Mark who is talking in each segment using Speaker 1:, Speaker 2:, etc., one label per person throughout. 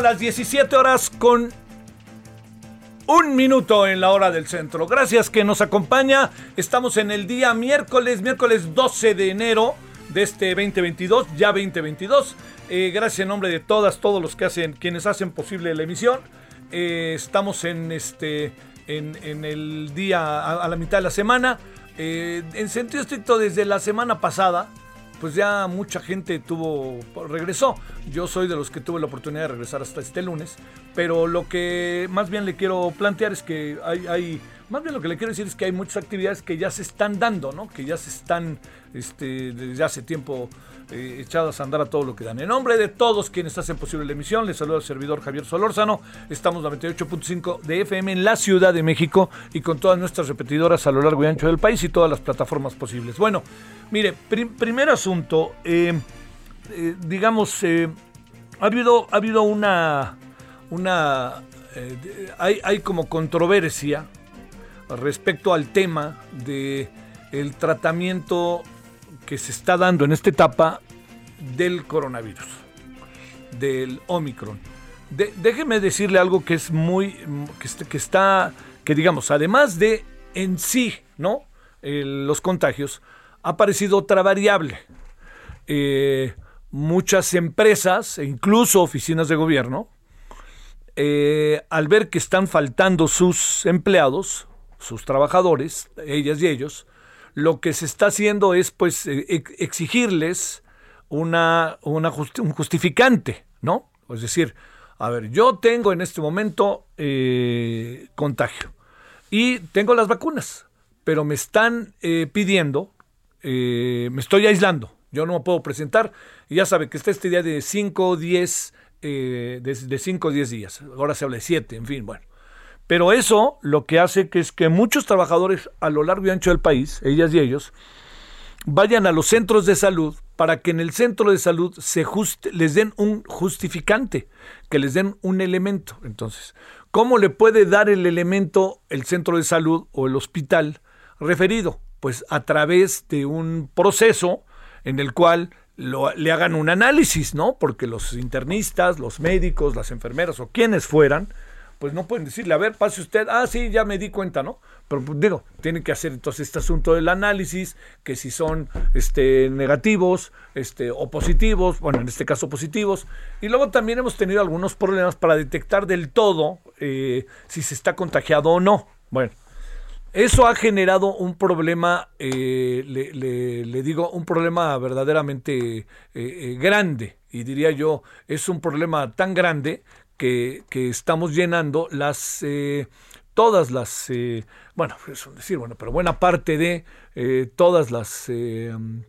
Speaker 1: Ahora las 17 horas con un minuto en la hora del centro. Gracias que nos acompaña. Estamos en el día miércoles, miércoles 12 de enero de este 2022, ya 2022. Eh, gracias en nombre de todas, todos los que hacen, quienes hacen posible la emisión. Eh, estamos en este, en, en el día a, a la mitad de la semana. Eh, en sentido estricto, desde la semana pasada, pues ya mucha gente tuvo, regresó. Yo soy de los que tuve la oportunidad de regresar hasta este lunes, pero lo que más bien le quiero plantear es que hay, hay más bien lo que le quiero decir es que hay muchas actividades que ya se están dando, ¿no? Que ya se están, este, desde hace tiempo eh, echadas a andar a todo lo que dan. En nombre de todos quienes hacen posible la emisión, les saluda el servidor Javier Solórzano. Estamos 98.5 de FM en la Ciudad de México y con todas nuestras repetidoras a lo largo y ancho del país y todas las plataformas posibles. Bueno, mire, prim- primer asunto, eh, eh, digamos, ha habido, ha habido una, una, hay, hay como controversia respecto al tema de el tratamiento que se está dando en esta etapa del coronavirus, del Omicron. Déjeme decirle algo que es muy, que, est- que está, que digamos, además de en sí, ¿no? Los contagios, ha aparecido otra variable. Eh, muchas empresas e incluso oficinas de gobierno, eh, al ver que están faltando sus empleados, sus trabajadores, ellas y ellos, lo que se está haciendo es pues eh, ex- exigirles una, un justificante, ¿no? Es decir, a ver, yo tengo en este momento eh, contagio y tengo las vacunas, pero me están eh, pidiendo, eh, me estoy aislando, yo no me puedo presentar, y ya sabe que está este día de 5 o 10, eh, de 5 o 10 días, ahora se habla de 7, en fin, bueno. Pero eso lo que hace que es que muchos trabajadores a lo largo y ancho del país, ellas y ellos, vayan a los centros de salud para que en el centro de salud se les den un justificante, que les den un elemento. Entonces, ¿cómo le puede dar el elemento el centro de salud o el hospital referido? Pues a través de un proceso en el cual le hagan un análisis, ¿no? Porque los internistas, los médicos, las enfermeras o quienes fueran, pues no pueden decirle, a ver, pase usted, ah, sí, ya me di cuenta, ¿no? Pero pues, digo, tienen que hacer entonces este asunto del análisis, que si son este, negativos este, o positivos, bueno, en este caso positivos, y luego también hemos tenido algunos problemas para detectar del todo eh, si se está contagiado o no. Bueno, eso ha generado un problema, eh, le, digo, un problema verdaderamente eh, grande. Y diría yo, es un problema tan grande que, estamos llenando las, eh, todas las, eh, bueno, es decir, bueno, pero buena parte de eh, todas las, eh, mm,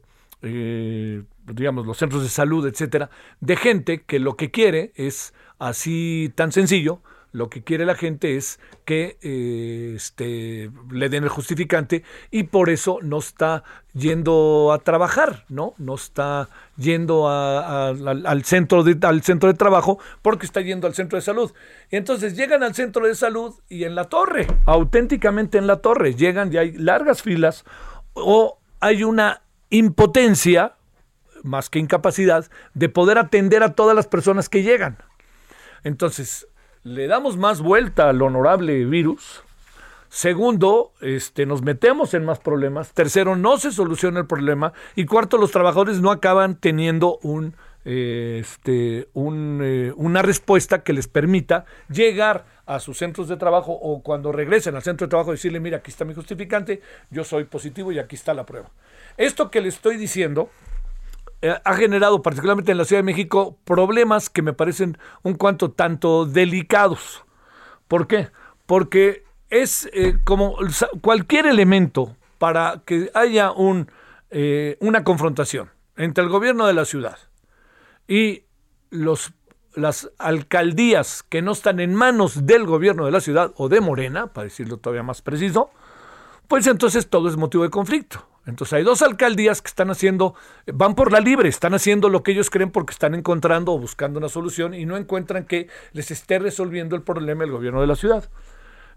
Speaker 1: eh, digamos, los centros de salud, etcétera, de gente que lo que quiere es así tan sencillo lo que quiere la gente es que eh, este, le den el justificante y por eso no está yendo a trabajar, ¿no? No está yendo al, centro de, al centro de trabajo porque está yendo al centro de salud. Y entonces llegan al centro de salud y en la torre, auténticamente en la torre, llegan y hay largas filas o hay una impotencia, más que incapacidad, de poder atender a todas las personas que llegan. Entonces, le damos más vuelta al honorable virus. Segundo, este, nos metemos en más problemas. Tercero, no se soluciona el problema. Y cuarto, los trabajadores no acaban teniendo un, eh, este, eh, una respuesta que les permita llegar a sus centros de trabajo o cuando regresen al centro de trabajo decirle, mira, aquí está mi justificante, yo soy positivo y aquí está la prueba. Esto que le estoy diciendo eh, ha generado, particularmente en la Ciudad de México, problemas que me parecen un cuanto tanto delicados. ¿Por qué? Porque es eh, como cualquier elemento para que haya un, eh, una confrontación entre el gobierno de la ciudad y los, las alcaldías que no están en manos del gobierno de la ciudad o de Morena, para decirlo todavía más preciso, pues entonces todo es motivo de conflicto. Entonces hay dos alcaldías que están haciendo, van por la libre, están haciendo lo que ellos creen porque están encontrando o buscando una solución y no encuentran que les esté resolviendo el problema el gobierno de la ciudad.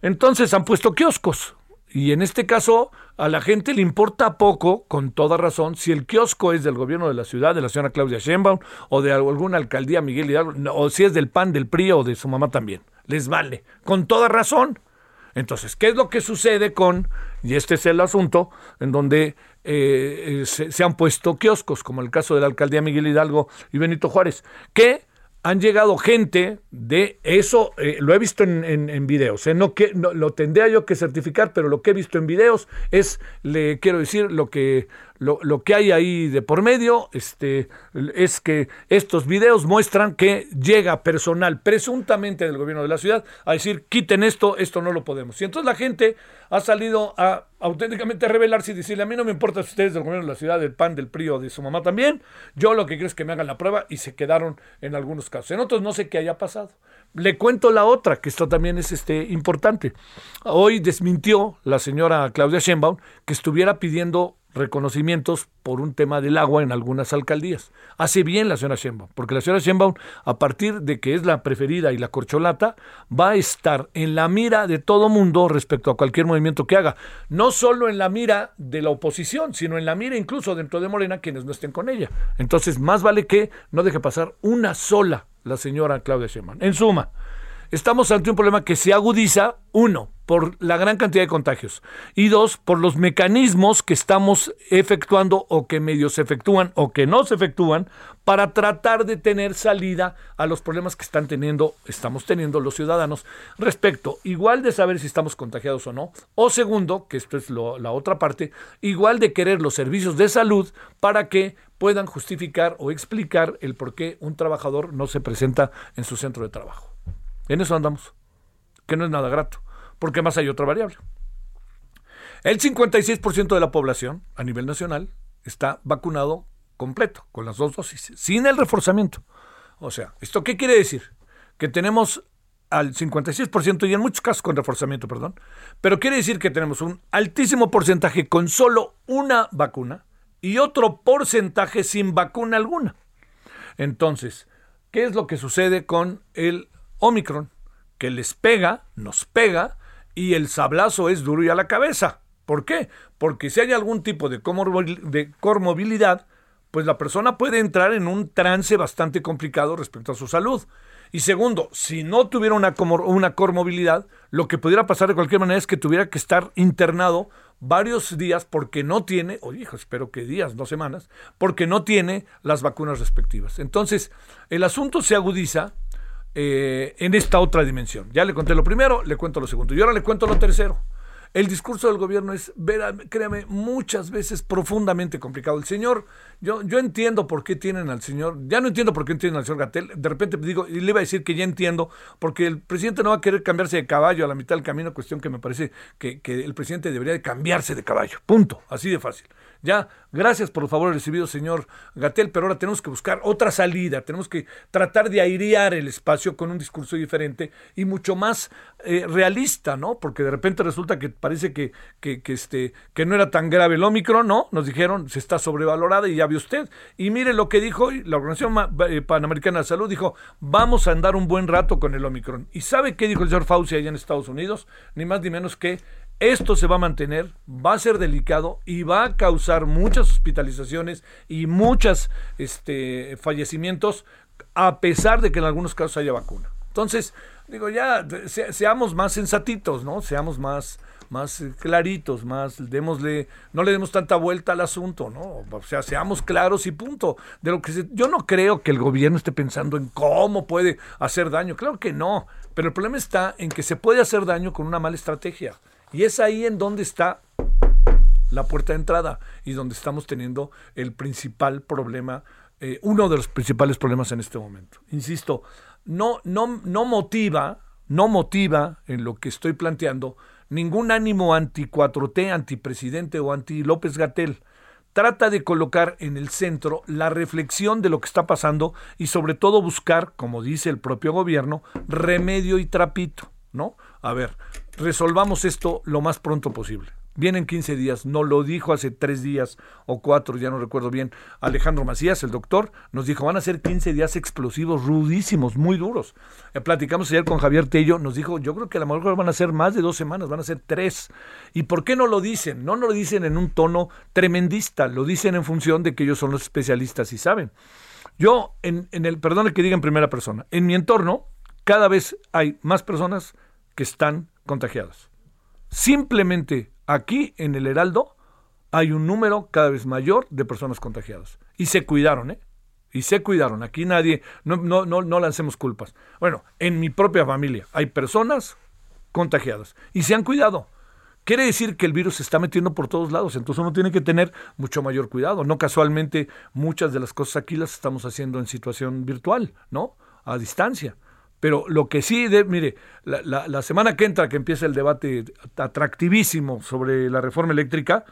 Speaker 1: Entonces han puesto kioscos. Y en este caso a la gente le importa poco, con toda razón, si el kiosco es del gobierno de la ciudad, de la señora Claudia Sheinbaum, o de alguna alcaldía Miguel Hidalgo, o si es del PAN, del PRI o de su mamá también. Les vale, con toda razón. Entonces, ¿qué es lo que sucede con, y este es el asunto, en donde eh, eh, se, han puesto kioscos, como el caso de la alcaldía Miguel Hidalgo y Benito Juárez, que han llegado gente de eso, eh, lo he visto en, videos, no que no, lo tendría yo que certificar, pero lo que he visto en videos es, le quiero decir, lo que lo, lo, que hay ahí de por medio este, es que estos videos muestran que llega personal presuntamente del gobierno de la ciudad a decir quiten esto, esto no lo podemos. Y entonces la gente ha salido a auténticamente revelarse y decirle a mí no me importa si ustedes del gobierno de la ciudad, del PAN, del PRI o de su mamá también, yo lo que quiero es que me hagan la prueba y se quedaron en algunos casos. En otros no sé qué haya pasado. Le cuento la otra, que esto también es este, importante. Hoy desmintió la señora Claudia Sheinbaum que estuviera pidiendo reconocimientos por un tema del agua en algunas alcaldías. Hace bien la señora Sheinbaum, porque la señora Sheinbaum, a partir de que es la preferida y la corcholata, va a estar en la mira de todo mundo respecto a cualquier movimiento que haga. No solo en la mira de la oposición, sino en la mira incluso dentro de Morena quienes no estén con ella. Entonces, más vale que no deje pasar una sola la señora Claudia Sheinbaum. En suma, estamos ante un problema que se agudiza, uno, por la gran cantidad de contagios y dos, por los mecanismos que estamos efectuando o que medios se efectúan o que no se efectúan para tratar de tener salida a los problemas que están teniendo, estamos teniendo los ciudadanos respecto igual de saber si estamos contagiados o no, o segundo, que esto es la otra parte, igual de querer los servicios de salud para que puedan justificar o explicar el por qué un trabajador no se presenta en su centro de trabajo. En eso andamos, que no es nada grato, porque más hay otra variable. El 56% de la población a nivel nacional está vacunado completo, con las dos dosis, sin el reforzamiento. O sea, ¿esto qué quiere decir? Que tenemos al 56% y en muchos casos con reforzamiento, perdón, pero quiere decir que tenemos un altísimo porcentaje con solo una vacuna y otro porcentaje sin vacuna alguna. Entonces, ¿qué es lo que sucede con el Omicron, que les pega, nos pega, y el sablazo es duro y a la cabeza. ¿Por qué? Porque si hay algún tipo de, comorbilidad, pues la persona puede entrar en un trance bastante complicado respecto a su salud. Y segundo, si no tuviera una, una comorbilidad, lo que pudiera pasar de cualquier manera es que tuviera que estar internado varios días porque no tiene, o hijo, espero que días, no semanas, porque no tiene las vacunas respectivas. Entonces, el asunto se agudiza eh, en esta otra dimensión. Ya le conté lo primero, le cuento lo segundo. Y ahora le cuento lo tercero. el discurso del gobierno es, créame, muchas veces profundamente complicado. El señor, yo, yo entiendo por qué tienen al señor, ya no entiendo por qué tienen al señor Gatel, de repente digo, y le iba a decir que ya entiendo, porque el presidente no va a querer cambiarse de caballo a la mitad del camino, cuestión que me parece que, que el presidente debería de cambiarse de caballo, punto, así de fácil. Ya, gracias por el favor recibido, señor Gatel, pero ahora tenemos que buscar otra salida, tenemos que tratar de airear el espacio con un discurso diferente y mucho más eh, realista, ¿no? Porque de repente resulta que parece que, que, este, que no era tan grave el Omicron, ¿no? Nos dijeron, se está sobrevalorada y ya usted. Y mire lo que dijo la Organización eh, Panamericana de Salud, dijo, vamos a andar un buen rato con el Omicron. ¿Y sabe qué dijo el señor Fauci allá en Estados Unidos? Ni más ni menos que esto se va a mantener, va a ser delicado y va a causar muchas hospitalizaciones y muchos este, fallecimientos, a pesar de que en algunos casos haya vacuna. Entonces, digo, ya seamos más sensatitos, ¿no? Seamos más, más claritos, más démosle, no le demos tanta vuelta al asunto, ¿no? O sea, seamos claros y punto. De lo que yo no creo que el gobierno esté pensando en cómo puede hacer daño, claro que no, pero el problema está en que se puede hacer daño con una mala estrategia. Y es ahí en donde está la puerta de entrada y donde estamos teniendo el principal problema, eh, uno de los principales problemas en este momento. Insisto, no, no, no motiva, no motiva en lo que estoy planteando ningún ánimo anti 4T, antipresidente o anti López Gatel. Trata de colocar en el centro la reflexión de lo que está pasando y sobre todo buscar, como dice el propio gobierno, remedio y trapito, ¿no? A ver, resolvamos esto lo más pronto posible. Vienen 15 días, no lo dijo hace tres días o cuatro, ya no recuerdo bien. Alejandro Macías, el doctor, nos dijo, van a ser 15 días explosivos, rudísimos, muy duros. Eh, platicamos ayer con Javier Tello, nos dijo, yo creo que a lo mejor van a ser más de dos semanas, van a ser tres. ¿Y por qué no lo dicen? No, no lo dicen en un tono tremendista, lo dicen en función de que ellos son los especialistas y saben. Yo, en, en el, perdone que diga en primera persona, en mi entorno, cada vez hay más personas que están contagiadas. Simplemente aquí en el Heraldo hay un número cada vez mayor de personas contagiadas. Y se cuidaron, ¿eh? Y se cuidaron. Aquí nadie, no, no, no, no lancemos culpas. Bueno, en mi propia familia hay personas contagiadas y se han cuidado. Quiere decir que el virus se está metiendo por todos lados, entonces uno tiene que tener mucho mayor cuidado. No casualmente muchas de las cosas aquí las estamos haciendo en situación virtual, ¿no? A distancia. Pero lo que sí, de, mire, la, semana que entra, que empieza el debate atractivísimo sobre la reforma eléctrica,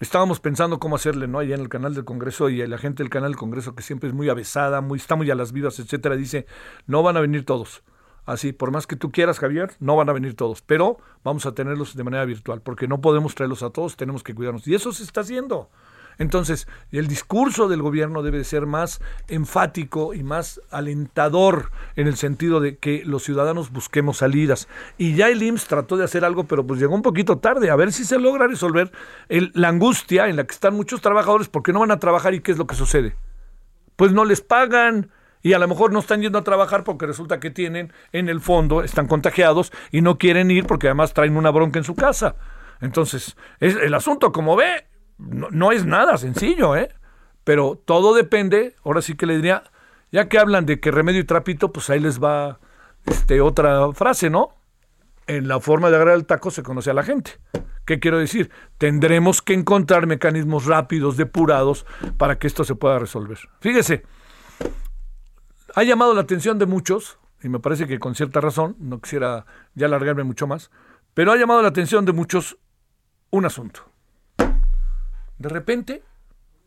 Speaker 1: estábamos pensando cómo hacerle, ¿no? Allá en el canal del Congreso y la gente del canal del Congreso, que siempre es muy avesada, muy, está muy a las vivas, etcétera, dice, no van a venir todos. Así, por más que tú quieras, Javier, no van a venir todos, pero vamos a tenerlos de manera virtual, porque no podemos traerlos a todos, tenemos que cuidarnos. Y eso se está haciendo. Entonces, el discurso del gobierno debe ser más enfático y más alentador en el sentido de que los ciudadanos busquemos salidas. Y ya el IMSS trató de hacer algo, pero pues llegó un poquito tarde, a ver si se logra resolver la angustia en la que están muchos trabajadores porque no van a trabajar y qué es lo que sucede. Pues no les pagan. Y a lo mejor no están yendo a trabajar porque resulta que tienen, en el fondo, están contagiados y no quieren ir porque además traen una bronca en su casa. Entonces, es, el asunto, como ve, no, es nada sencillo, ¿eh? Pero todo depende, ahora sí que le diría, ya que hablan de que remedio y trapito, pues ahí les va este, otra frase, ¿no? En la forma de agarrar el taco se conoce a la gente. ¿Qué quiero decir? Tendremos que encontrar mecanismos rápidos, depurados, para que esto se pueda resolver. Fíjese, ha llamado la atención de muchos, y me parece que con cierta razón, no quisiera ya alargarme mucho más, pero ha llamado la atención de muchos un asunto. De repente,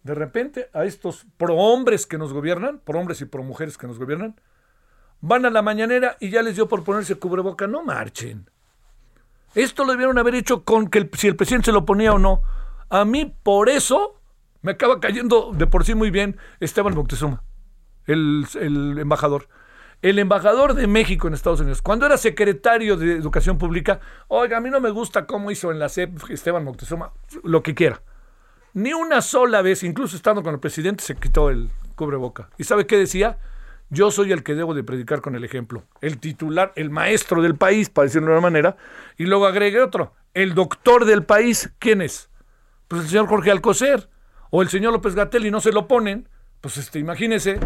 Speaker 1: de repente, a estos prohombres que nos gobiernan, prohombres y promujeres que nos gobiernan, van a la mañanera y ya les dio por ponerse cubreboca. No marchen. Esto lo debieron haber hecho con que si el presidente se lo ponía o no. A mí, por eso, me acaba cayendo de por sí muy bien Esteban Moctezuma, el, el embajador. El embajador de México en Estados Unidos, cuando era secretario de Educación Pública, oiga, a mí no me gusta cómo hizo en la CEP Esteban Moctezuma, lo que quiera. Ni una sola vez, incluso estando con el presidente, se quitó el cubreboca. ¿Y sabe qué decía? Yo soy el que debo de predicar con el ejemplo. El titular, el maestro del país, para decirlo de una manera. Y luego agregué otro. El doctor del país, ¿quién es? Pues el señor Jorge Alcocer. O el señor López Gatel y no se lo ponen. Pues este, imagínese,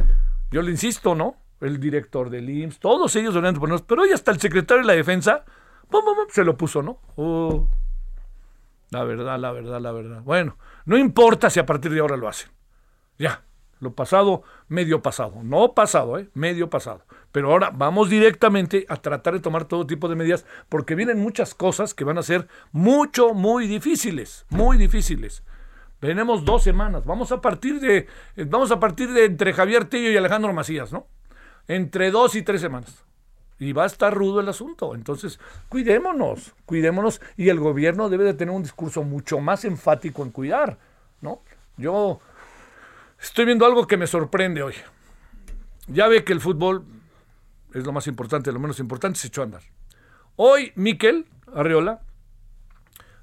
Speaker 1: yo le insisto, ¿no? El director del IMSS, todos ellos deberían ponerlos. Pero hoy hasta el secretario de la defensa, se lo puso, ¿no? Oh, La verdad, la verdad, la verdad. Bueno, no importa si a partir de ahora lo hacen. Ya, lo pasado, medio pasado. No pasado, ¿eh? Medio pasado. Pero ahora vamos directamente a tratar de tomar todo tipo de medidas porque vienen muchas cosas que van a ser mucho, muy difíciles. Muy difíciles. Tenemos dos semanas. Vamos a partir de, vamos a partir de entre Javier Tello y Alejandro Macías, ¿no? Entre dos y tres semanas. Y va a estar rudo el asunto. Entonces, cuidémonos, cuidémonos. Y el gobierno debe de tener un discurso mucho más enfático en cuidar, ¿no? Yo estoy viendo algo que me sorprende hoy. Ya ve que el fútbol es lo más importante, lo menos importante, se echó a andar. Hoy, Miquel Arriola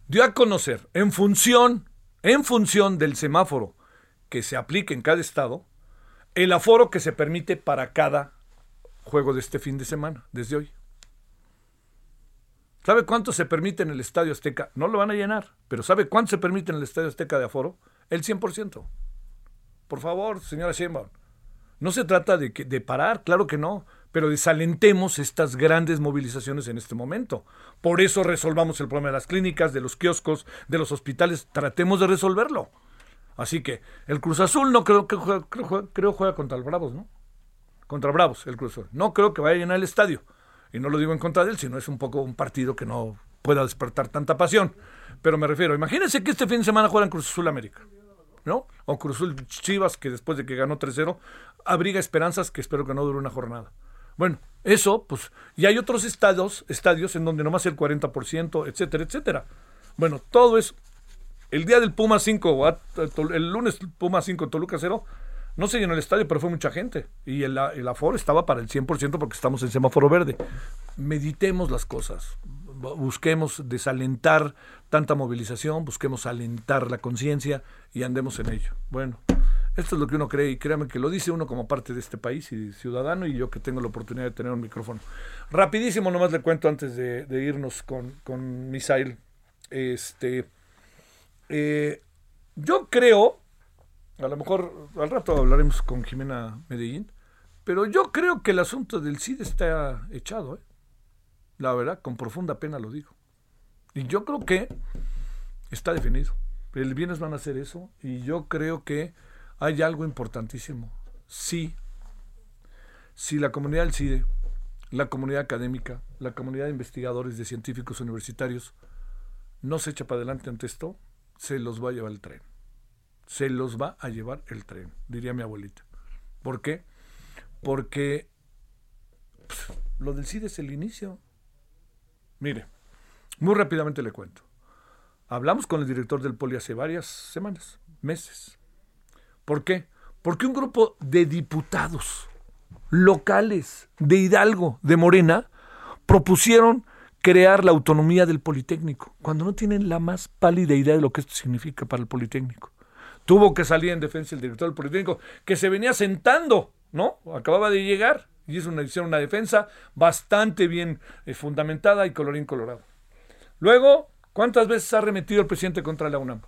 Speaker 1: dio a conocer, en función en función del semáforo que se aplique en cada estado, el aforo que se permite para cada juego de este fin de semana, desde hoy. ¿Sabe cuánto se permite en el Estadio Azteca? No lo van a llenar, pero ¿sabe cuánto se permite en el Estadio Azteca de aforo? El 100%. Por favor, señora Sheinbaum. No se trata de, de parar, claro que no pero desalentemos estas grandes movilizaciones en este momento. Por eso resolvamos el problema de las clínicas, de los kioscos, de los hospitales, tratemos de resolverlo. Así que el Cruz Azul no creo que juega, creo, juega contra el Bravos, ¿no? Contra Bravos, el Cruz Azul. No creo que vaya a llenar el estadio. Y no lo digo en contra de él, sino es un poco un partido que no pueda despertar tanta pasión. Pero me refiero, imagínense que este fin de semana juegan Cruz Azul América. ¿no? O Cruz Azul Chivas, que después de que ganó 3-0, abriga esperanzas que espero que no dure una jornada. Bueno, eso, pues, y hay otros estadios, estadios en donde nomás el 40%, etcétera, etcétera. Bueno, todo es. El día del Puma 5, el lunes Puma 5, Toluca 0, no se llenó el estadio, pero fue mucha gente. Y el, el aforo estaba para el 100% porque estamos en semáforo verde. Meditemos las cosas. Busquemos desalentar tanta movilización, busquemos alentar la conciencia y andemos en ello. Bueno. Esto es lo que uno cree y créame que lo dice uno como parte de este país y ciudadano y yo que tengo la oportunidad de tener un micrófono. Rapidísimo nomás le cuento antes de, irnos con, con, Misael. Este, eh, yo creo, a lo mejor al rato hablaremos con Jimena Medellín, pero yo creo que el asunto del CID está echado, ¿eh? la verdad, con profunda pena lo digo. Y yo creo que está definido. El viernes van a hacer eso y yo creo que hay algo importantísimo. Sí, si la comunidad del CIDE, la comunidad académica, la comunidad de investigadores, de científicos universitarios, no se echa para adelante ante esto, se los va a llevar el tren. Se los va a llevar el tren, diría mi abuelita. ¿Por qué? Porque pues, lo del CIDE es el inicio. Mire, muy rápidamente le cuento. Hablamos con el director del Poli hace varias semanas, meses. ¿Por qué? Porque un grupo de diputados locales de Hidalgo, de Morena, propusieron crear la autonomía del Politécnico, cuando no tienen la más pálida idea de lo que esto significa para el Politécnico. Tuvo que salir en defensa el director del Politécnico, que se venía sentando, ¿no? Acababa de llegar y es una, una defensa bastante bien eh, fundamentada y colorín colorado. Luego, ¿cuántas veces ha remetido el presidente contra la UNAM?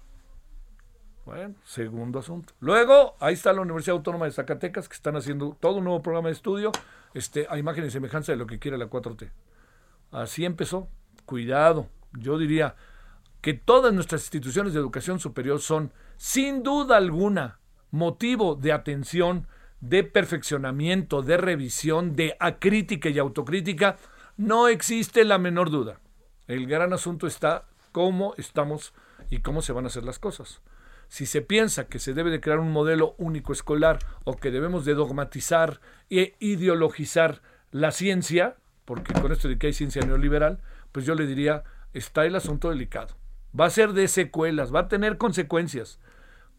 Speaker 1: Bueno, segundo asunto. Luego, ahí está la Universidad Autónoma de Zacatecas, que están haciendo todo un nuevo programa de estudio este, a imagen y semejanza de lo que quiere la 4T. Así empezó. Cuidado. Yo diría que todas nuestras instituciones de educación superior son, sin duda alguna, motivo de atención, de perfeccionamiento, de revisión, de acrítica y autocrítica. No existe la menor duda. El gran asunto está cómo estamos y cómo se van a hacer las cosas si se piensa que se debe de crear un modelo único escolar o que debemos de dogmatizar e ideologizar la ciencia, porque con esto de que hay ciencia neoliberal, pues yo le diría, está el asunto delicado. Va a ser de secuelas, va a tener consecuencias.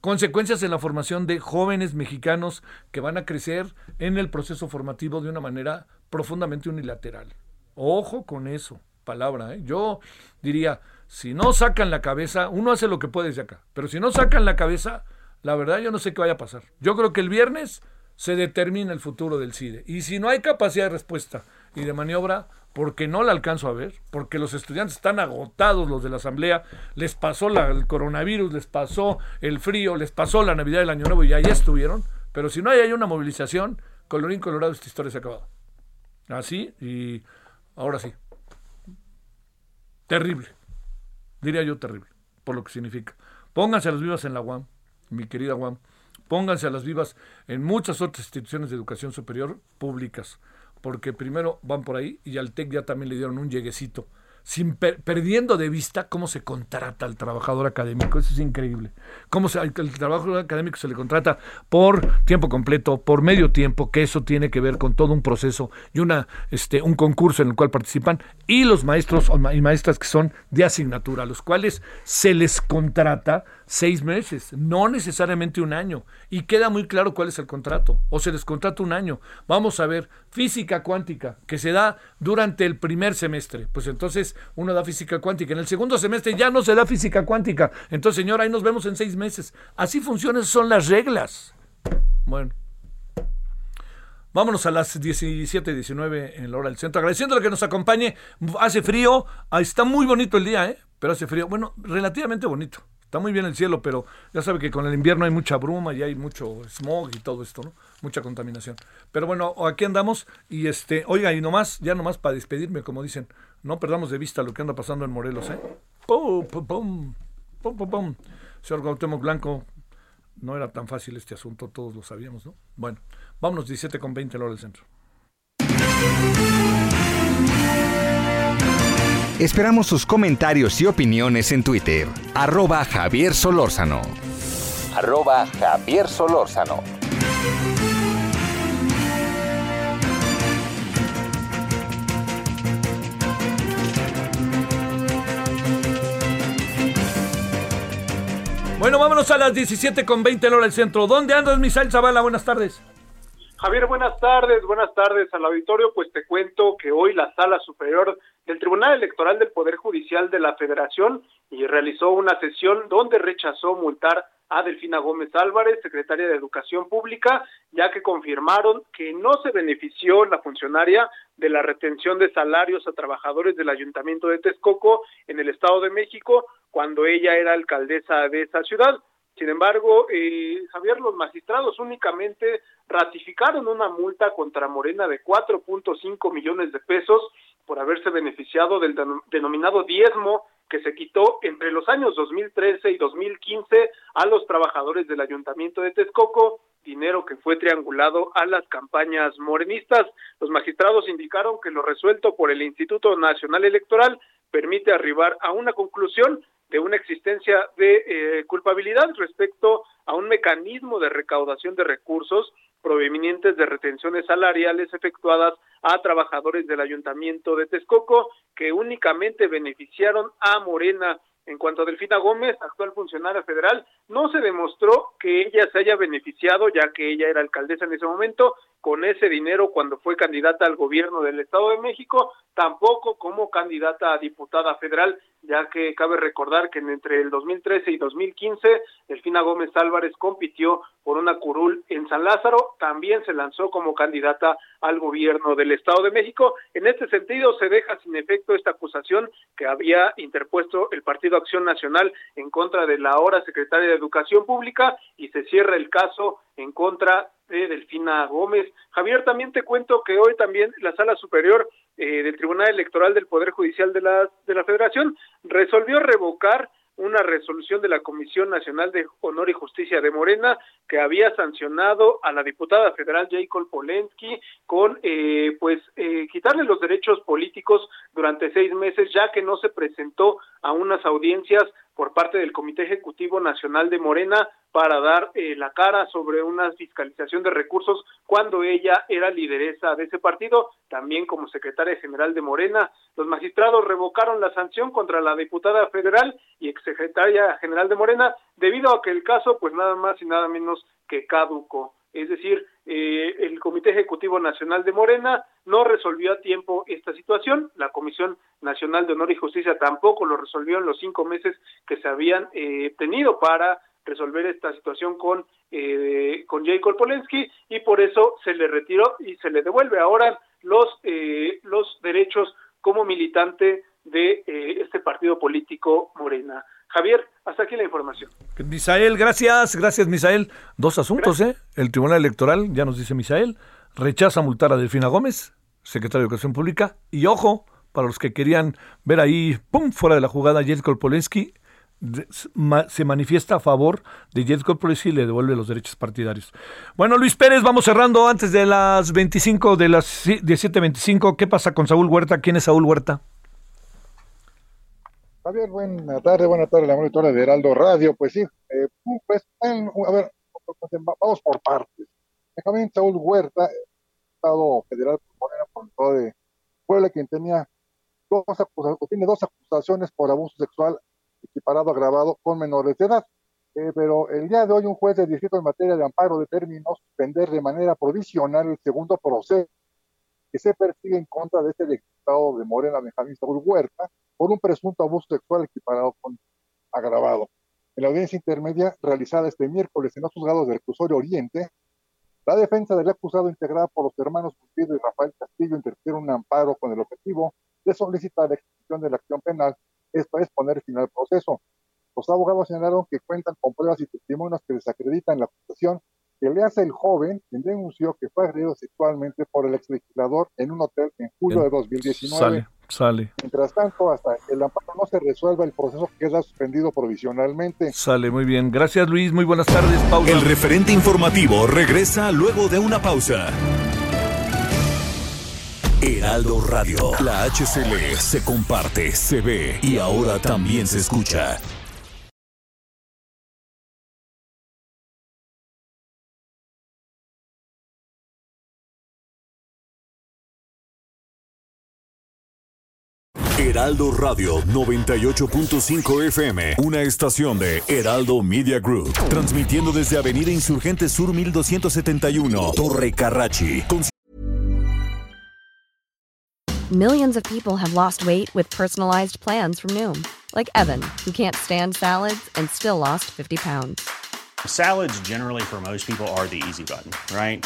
Speaker 1: Consecuencias en la formación de jóvenes mexicanos que van a crecer en el proceso formativo de una manera profundamente unilateral. Ojo con eso, palabra. ¿eh? Yo diría, si no sacan la cabeza, uno hace lo que puede desde acá, pero si no sacan la cabeza, la verdad yo no sé qué vaya a pasar. Yo creo que el viernes se determina el futuro del CIDE. Y si no hay capacidad de respuesta y de maniobra, porque no la alcanzo a ver, porque los estudiantes están agotados, los de la asamblea, les pasó el coronavirus, les pasó el frío, les pasó la Navidad del Año Nuevo y ahí estuvieron. Pero si no hay, una movilización, colorín colorado, esta historia se ha acabado. Así y ahora sí. Terrible diría yo terrible. por lo que significa. Pónganse a las vivas en la UAM, mi querida UAM. Pónganse a las vivas en muchas otras instituciones de educación superior públicas, porque primero van por ahí y al TEC ya también le dieron un lleguecito sin perdiendo de vista cómo se contrata al trabajador académico. Eso es increíble. Cómo se, el trabajador académico se le contrata por tiempo completo, por medio tiempo, que eso tiene que ver con todo un proceso y una, este, un concurso en el cual participan, y los maestros y maestras que son de asignatura, los cuales se les contrata seis meses, no necesariamente un año. Y queda muy claro cuál es el contrato. O se les contrata un año. Vamos a ver, física cuántica, que se da durante el primer semestre. Pues entonces uno da física cuántica. En el segundo semestre ya no se da física cuántica. Entonces, señor, ahí nos vemos en seis meses. Así funcionan, son las reglas. Bueno. Vámonos a las 17, 19 en la hora del centro. Agradeciéndole que nos acompañe. Hace frío. Está muy bonito el día, ¿eh? Pero hace frío. Bueno, relativamente bonito. Está muy bien el cielo, pero ya sabe que con el invierno hay mucha bruma y hay mucho smog y todo esto, ¿no? Mucha contaminación. Pero bueno, aquí andamos y este, oiga, y nomás, ya nomás para despedirme, como dicen, no perdamos de vista lo que anda pasando en Morelos, ¿eh? ¡Pum, pum, pum! ¡Pum, pum, pum! Señor Gautemo Blanco, no era tan fácil este asunto, todos lo sabíamos, ¿no? Bueno, vámonos 17 con 20 la hora del centro.
Speaker 2: Esperamos sus comentarios y opiniones en Twitter. Arroba Javier Solórzano. Arroba Javier Solórzano.
Speaker 1: Bueno, vámonos a las 17 con 20 hora del centro. ¿Dónde andas, Misael Zavala? Buenas tardes.
Speaker 3: Javier, buenas tardes, buenas tardes al auditorio. Pues te cuento que hoy la Sala Superior del Tribunal Electoral del Poder Judicial de la Federación y realizó una sesión donde rechazó multar a Delfina Gómez Álvarez, secretaria de Educación Pública, ya que confirmaron que no se benefició la funcionaria de la retención de salarios a trabajadores del Ayuntamiento de Texcoco en el Estado de México cuando ella era alcaldesa de esa ciudad. Sin embargo, eh, Javier, los magistrados únicamente ratificaron una multa contra Morena de 4.5 millones de pesos por haberse beneficiado del denominado diezmo que se quitó entre los años 2013 y 2015 a los trabajadores del Ayuntamiento de Texcoco, dinero que fue triangulado a las campañas morenistas. Los magistrados indicaron que lo resuelto por el Instituto Nacional Electoral permite arribar a una conclusión de una existencia de eh, culpabilidad respecto a un mecanismo de recaudación de recursos provenientes de retenciones salariales efectuadas a trabajadores del ayuntamiento de Texcoco que únicamente beneficiaron a Morena. En cuanto a Delfina Gómez, actual funcionaria federal, no se demostró que ella se haya beneficiado, ya que ella era alcaldesa en ese momento, con ese dinero cuando fue candidata al gobierno del Estado de México, tampoco como candidata a diputada federal, ya que cabe recordar que entre el 2013 y 2015, Delfina Gómez Álvarez compitió por una curul en San Lázaro, también se lanzó como candidata al gobierno del Estado de México. En este sentido, se deja sin efecto esta acusación que había interpuesto el Partido Acción Nacional en contra de la ahora secretaria de Educación Pública y se cierra el caso en contra de Delfina Gómez. Javier, también te cuento que hoy también la Sala Superior eh, del Tribunal Electoral del Poder Judicial de la, de la Federación resolvió revocar una resolución de la Comisión Nacional de Honor y Justicia de Morena que había sancionado a la diputada federal Jacob Polensky con eh, pues eh, quitarle los derechos políticos durante seis meses ya que no se presentó a unas audiencias por parte del Comité Ejecutivo Nacional de Morena para dar eh, la cara sobre una fiscalización de recursos cuando ella era lideresa de ese partido, también como secretaria general de Morena. Los magistrados revocaron la sanción contra la diputada federal y exsecretaria general de Morena debido a que el caso pues nada más y nada menos que caduco. Es decir, eh, el Comité Ejecutivo Nacional de Morena no resolvió a tiempo esta situación, la Comisión Nacional de Honor y Justicia tampoco lo resolvió en los cinco meses que se habían eh, tenido para resolver esta situación con eh, con Jacob Polensky y por eso se le retiró y se le devuelve ahora los eh, los derechos como militante de eh, este partido político Morena. Javier, hasta aquí la información.
Speaker 1: Misael, gracias, gracias Misael. Dos asuntos, ¿eh? El Tribunal Electoral, ya nos dice Misael, rechaza multar a Delfina Gómez, secretaria de Educación Pública, y ojo, para los que querían ver ahí, pum, fuera de la jugada, Jelko Polensky, se manifiesta a favor de Jet Policy y le devuelve los derechos partidarios. Bueno, Luis Pérez, vamos cerrando antes de las 25, de las 17.25. ¿Qué pasa con Saúl Huerta? ¿Quién es Saúl Huerta?
Speaker 4: Javier, buena tarde, buena tarde, la monitora de Heraldo Radio. Pues sí, eh, pues, vamos por partes. Benjamín Saúl Huerta, Estado Federal por de Puebla, quien tenía dos tiene dos acusaciones por abuso sexual equiparado agravado con menores de edad. Eh, pero el día de hoy un juez de distrito en materia de amparo determinó suspender de manera provisional el segundo proceso que se persigue en contra de este diputado de Morena, Benjamín Saúl Huerta, por un presunto abuso sexual equiparado con agravado. En la audiencia intermedia realizada este miércoles en los juzgados del reclusorio Oriente, la defensa del acusado integrada por los hermanos Cupido y Rafael Castillo interpusieron un amparo con el objetivo de solicitar la ejecución de la acción penal esto es poner fin al proceso. Los abogados señalaron que cuentan con pruebas y testimonios que desacreditan la acusación que le hace el joven quien denunció que fue agredido sexualmente por el ex legislador en un hotel en julio de 2019.
Speaker 1: Sale, sale.
Speaker 4: Mientras tanto, hasta el amparo no se resuelva, el proceso queda suspendido provisionalmente.
Speaker 1: Sale, muy bien. Gracias, Luis. Muy buenas tardes, Pausa.
Speaker 5: El referente informativo regresa luego de una pausa. Heraldo Radio. La HCL se comparte, se ve y ahora también se escucha. Heraldo Radio 98.5 FM, una estación de Heraldo Media Group, transmitiendo desde Avenida Insurgente Sur 1271, Torre Carrachi,
Speaker 6: Millions of people have lost weight with personalized plans from Noom, like Evan, who can't stand salads and still lost 50 pounds.
Speaker 7: Salads, generally, for most people, are the easy button, right?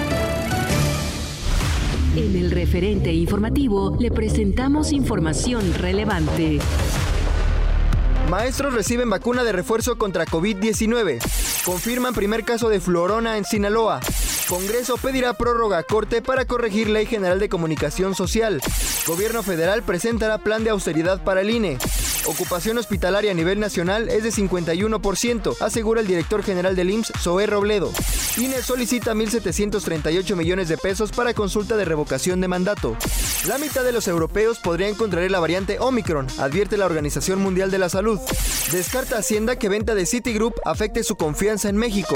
Speaker 8: En el referente informativo le presentamos información relevante.
Speaker 9: Maestros reciben vacuna de refuerzo contra COVID-19. Confirman primer caso de florona en Sinaloa. Congreso pedirá prórroga a corte para corregir Ley General de Comunicación Social. Gobierno federal presentará plan de austeridad para el INE. Ocupación hospitalaria a nivel nacional es de 51%, asegura el director general del IMSS, Zoé Robledo. INE solicita 1.738 millones de pesos para consulta de revocación de mandato. La mitad de los europeos podrían contraer la variante Omicron, advierte la Organización Mundial de la Salud. Descarta Hacienda que venta de Citigroup afecte su confianza en México.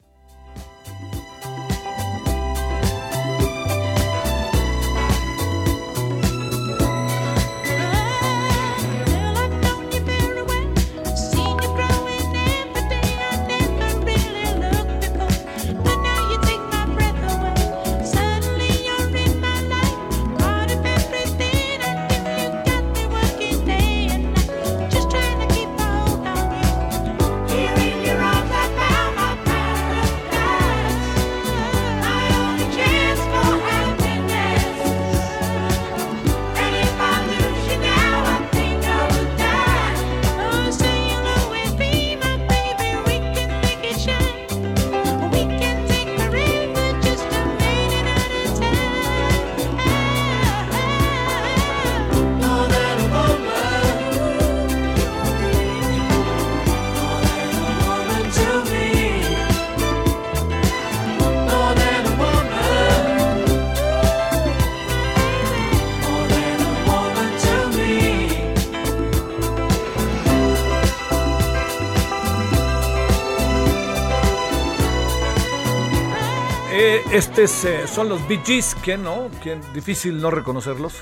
Speaker 1: Estos eh, son los Bee Gees, que no, que difícil no reconocerlos.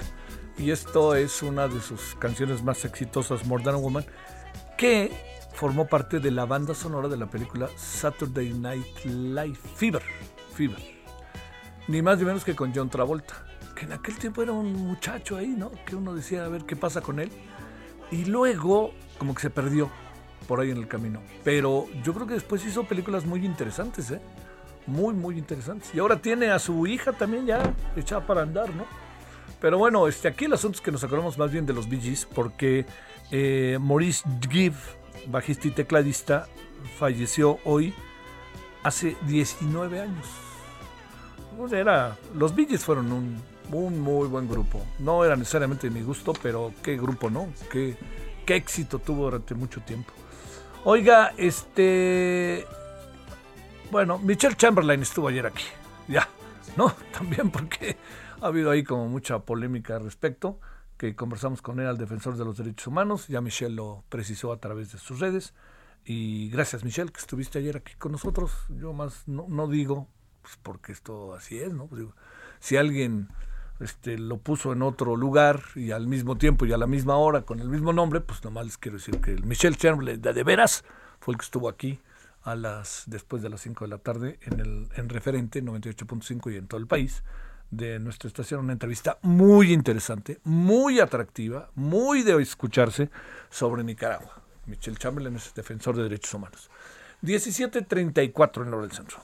Speaker 1: Y esto es una de sus canciones más exitosas, More Than a Woman, que formó parte de la banda sonora de la película Saturday Night Live Fever. Fever. Ni más ni menos que con John Travolta. Que en aquel tiempo era un muchacho ahí, ¿no? Que uno decía a ver qué pasa con él. Y luego como que se perdió por ahí en el camino. Pero yo creo que después hizo películas muy interesantes, ¿eh? Muy, muy interesantes. Y ahora tiene a su hija también ya echada para andar, ¿no? Pero bueno, este, aquí el asunto es que nos acordamos más bien de los Bee Gees porque eh, Maurice Gibb, bajista y tecladista, falleció hoy hace 19 años. Pues era, los Bee Gees fueron un, un, muy buen grupo. No era necesariamente de mi gusto, pero qué grupo, ¿no? Qué, qué éxito tuvo durante mucho tiempo. Oiga, este... Bueno, Michelle Chamberlain estuvo ayer aquí. Ya, ¿no? También porque ha habido ahí como mucha polémica al respecto, que conversamos con él, al defensor de los derechos humanos. Ya Michelle lo precisó a través de sus redes. Y gracias, Michelle, que estuviste ayer aquí con nosotros. Yo más no, digo, pues porque esto así es, ¿no? Digo, si alguien este, lo puso en otro lugar y al mismo tiempo y a la misma hora con el mismo nombre, pues nomás les quiero decir que el Michelle Chamberlain de, de veras fue el que estuvo aquí después de las 5 de la tarde en el en referente 98.5 y en todo el país de nuestra estación una entrevista muy interesante, muy atractiva, muy de escucharse sobre Nicaragua. Michelle Chamberlain es defensor de derechos humanos. 17:34 en la del centro.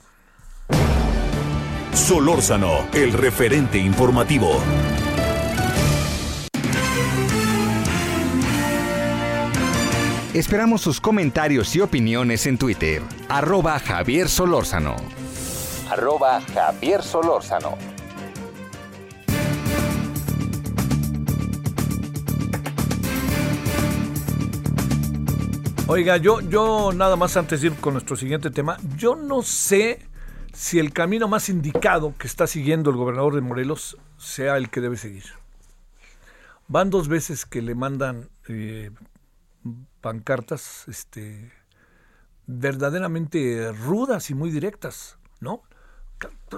Speaker 5: Solórzano, el referente informativo.
Speaker 2: Esperamos sus comentarios y opiniones en Twitter. Arroba Javier Solórzano. Arroba Javier Solórzano.
Speaker 1: Oiga, yo, yo nada más antes de ir con nuestro siguiente tema, yo no sé si el camino más indicado que está siguiendo el gobernador de Morelos sea el que debe seguir. Van dos veces que le mandan eh, pancartas este, verdaderamente rudas y muy directas, ¿no?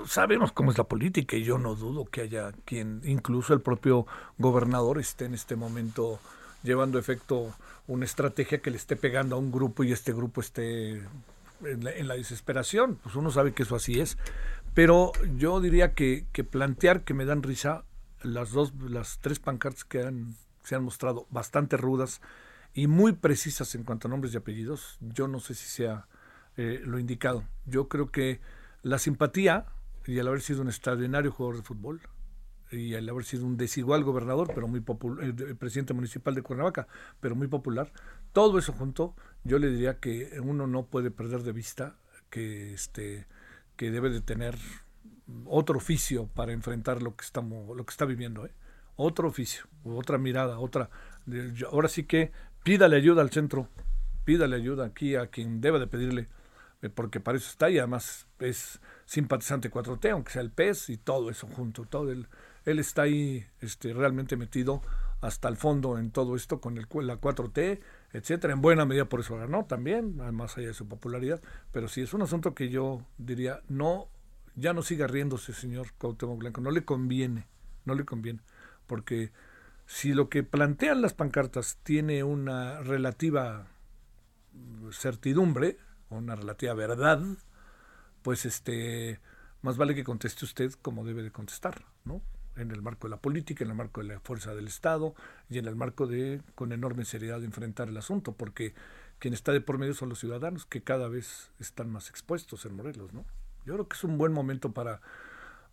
Speaker 1: Sabemos cómo es la política y yo no dudo que haya quien, incluso el propio gobernador, esté en este momento llevando efecto una estrategia que le esté pegando a un grupo y este grupo esté en la, la desesperación. Pues uno sabe que eso así es. Pero yo diría que, plantear que me dan risa las dos, las tres pancartas que se han mostrado bastante rudas y muy precisas en cuanto a nombres y apellidos, yo no sé si sea eh, lo indicado. Yo creo que la simpatía y el haber sido un extraordinario jugador de fútbol, y el haber sido un desigual gobernador, pero muy popular, el, presidente municipal de Cuernavaca, pero muy popular, todo eso junto, yo le diría que uno no puede perder de vista que este que debe de tener otro oficio para enfrentar lo que estamos lo que está viviendo, ¿eh? otro oficio, otra mirada, otra ahora sí que pídale ayuda al centro, pídale ayuda aquí a quien debe de pedirle, eh, porque para eso está y además es simpatizante 4T, aunque sea el PES y todo eso junto, todo el él está ahí este, realmente metido hasta el fondo en todo esto con el, la 4T, etcétera. En buena medida por eso ganó también, más allá de su popularidad. Pero sí es un asunto que yo diría, no, ya no siga riéndose, señor Cuauhtémoc Blanco. No le conviene, no le conviene. Porque si lo que plantean las pancartas tiene una relativa certidumbre, una relativa verdad, pues este, más vale que conteste usted como debe de contestar, ¿no? en el marco de la política, en el marco de la fuerza del Estado y en el marco de, con enorme seriedad, enfrentar el asunto, porque quien está de por medio son los ciudadanos que cada vez están más expuestos en Morelos, ¿no? Yo creo que es un buen momento para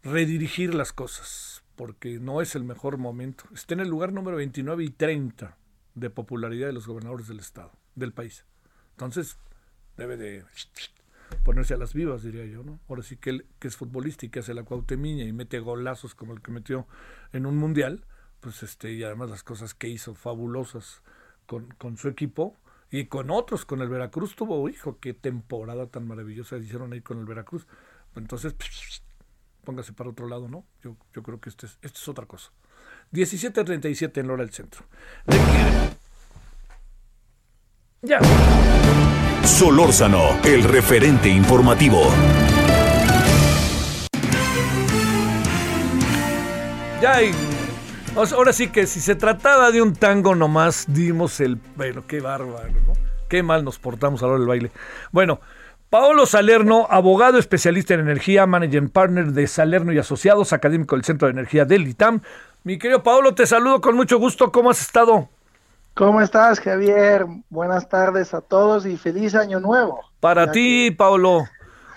Speaker 1: redirigir las cosas, porque no es el mejor momento. Está en el lugar número 29 y 30 de popularidad de los gobernadores del Estado, del país. Entonces, debe de ponerse a las vivas, diría yo, ¿no? Ahora sí que él, que es futbolista y que hace la cuautemiña y mete golazos como el que metió en un mundial, pues este, y además las cosas que hizo fabulosas con, con su equipo y con otros, con el Veracruz tuvo, hijo, qué temporada tan maravillosa hicieron ahí con el Veracruz. Entonces, póngase para otro lado, ¿no? Yo, yo creo que este es, esto es otra cosa. 17.37 en Lora del Centro. Ya.
Speaker 5: Solórzano, el referente informativo.
Speaker 1: Ya, y, ahora sí que si se trataba de un tango nomás, dimos el... Bueno, qué bárbaro, ¿no? Qué Qué mal nos portamos a la hora del baile. Bueno, Paolo Salerno, abogado especialista en energía, managing partner de Salerno y Asociados, académico del Centro de Energía del ITAM. Mi querido Paolo, te saludo con mucho gusto. ¿Cómo has estado?
Speaker 10: ¿Cómo estás, Javier? Buenas tardes a todos y feliz año nuevo.
Speaker 1: Para ti, Paolo.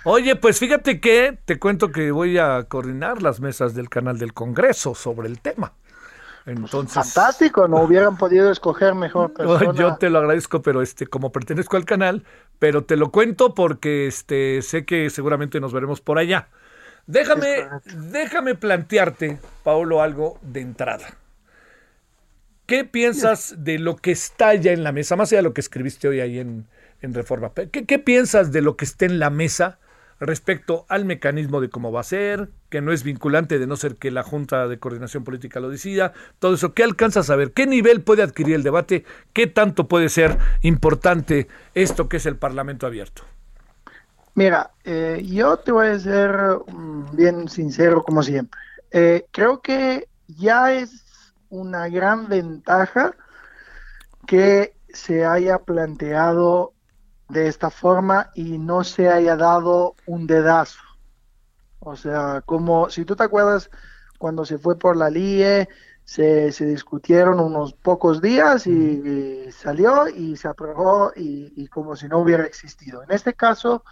Speaker 1: Oye, pues fíjate que te cuento que voy a coordinar las mesas del canal del Congreso sobre el tema. Entonces,
Speaker 10: Fantástico, no hubieran podido escoger mejor persona.
Speaker 1: Yo te lo agradezco, pero este, como pertenezco al canal, pero te lo cuento porque este, sé que seguramente nos veremos por allá. Déjame, déjame plantearte, Paulo, algo de entrada. ¿Qué piensas de lo que está ya en la mesa? Más allá de lo que escribiste hoy ahí en, en Reforma. ¿Qué, ¿Qué piensas de lo que está en la mesa respecto al mecanismo de cómo va a ser, que no es vinculante de no ser que la Junta de Coordinación Política lo decida, todo eso, ¿qué alcanzas a ver? ¿Qué nivel puede adquirir el debate? ¿Qué tanto puede ser importante esto que es el Parlamento abierto?
Speaker 10: Mira, eh, yo te voy a ser mm, bien sincero como siempre. Eh, creo que ya es una gran ventaja que se haya planteado de esta forma y no se haya dado un dedazo. O sea, como si tú te acuerdas cuando se fue por la LIE, se, se discutieron unos pocos días y, salió y se aprobó y, y, como si no hubiera existido. En este caso